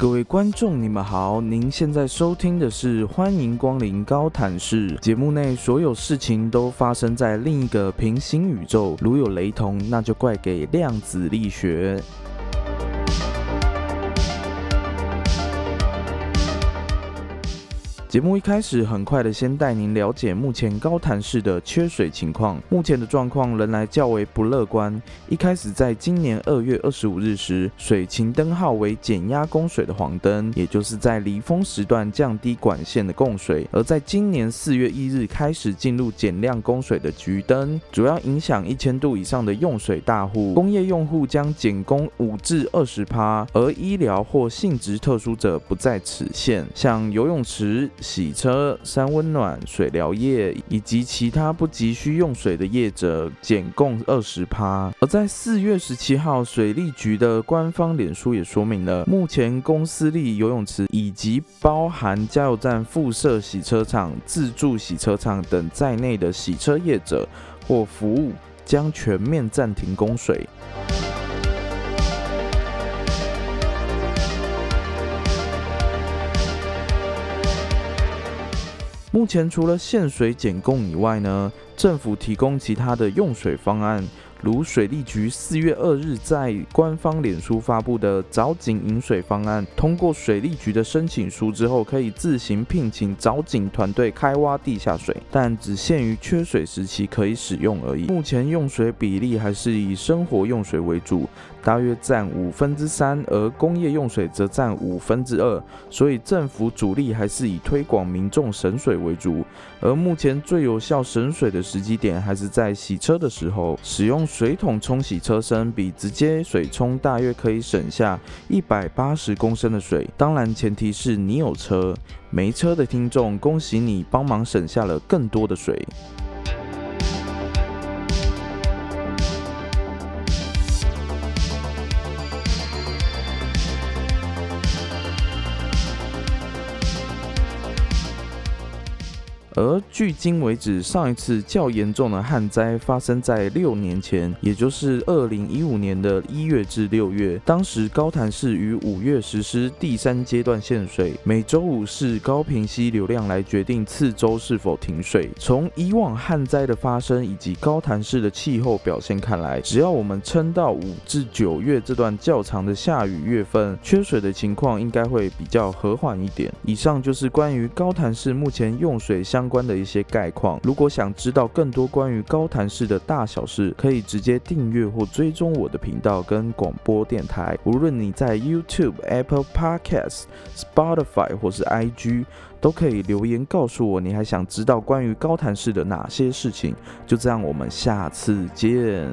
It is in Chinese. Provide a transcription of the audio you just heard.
各位观众，你们好！您现在收听的是《欢迎光临高谈室》节目内所有事情都发生在另一个平行宇宙，如有雷同，那就怪给量子力学。节目一开始，很快的先带您了解目前高潭市的缺水情况。目前的状况仍然较为不乐观。一开始在今年二月二十五日时，水情灯号为减压供水的黄灯，也就是在离峰时段降低管线的供水；而在今年四月一日开始进入减量供水的橘灯，主要影响一千度以上的用水大户。工业用户将减供五至二十趴，而医疗或性质特殊者不在此限，像游泳池。洗车、三温暖、水疗业以及其他不急需用水的业者减共二十趴。而在四月十七号，水利局的官方脸书也说明了，目前公司立游泳池以及包含加油站附设洗车场、自助洗车场等在内的洗车业者或服务将全面暂停供水。目前除了限水减供以外呢，政府提供其他的用水方案。如水利局四月二日在官方脸书发布的藻井饮水方案，通过水利局的申请书之后，可以自行聘请藻井团队开挖地下水，但只限于缺水时期可以使用而已。目前用水比例还是以生活用水为主，大约占五分之三，而工业用水则占五分之二。所以政府主力还是以推广民众省水为主。而目前最有效省水的时机点，还是在洗车的时候使用。水桶冲洗车身比直接水冲大约可以省下一百八十公升的水，当然前提是你有车，没车的听众，恭喜你帮忙省下了更多的水。而距今为止，上一次较严重的旱灾发生在六年前，也就是二零一五年的一月至六月。当时高潭市于五月实施第三阶段限水，每周五是高平溪流量来决定次周是否停水。从以往旱灾的发生以及高潭市的气候表现看来，只要我们撑到五至九月这段较长的下雨月份，缺水的情况应该会比较和缓一点。以上就是关于高潭市目前用水相。相关的一些概况，如果想知道更多关于高谈式的大小事，可以直接订阅或追踪我的频道跟广播电台。无论你在 YouTube、Apple Podcasts、Spotify 或是 IG，都可以留言告诉我，你还想知道关于高谈式的哪些事情。就这样，我们下次见。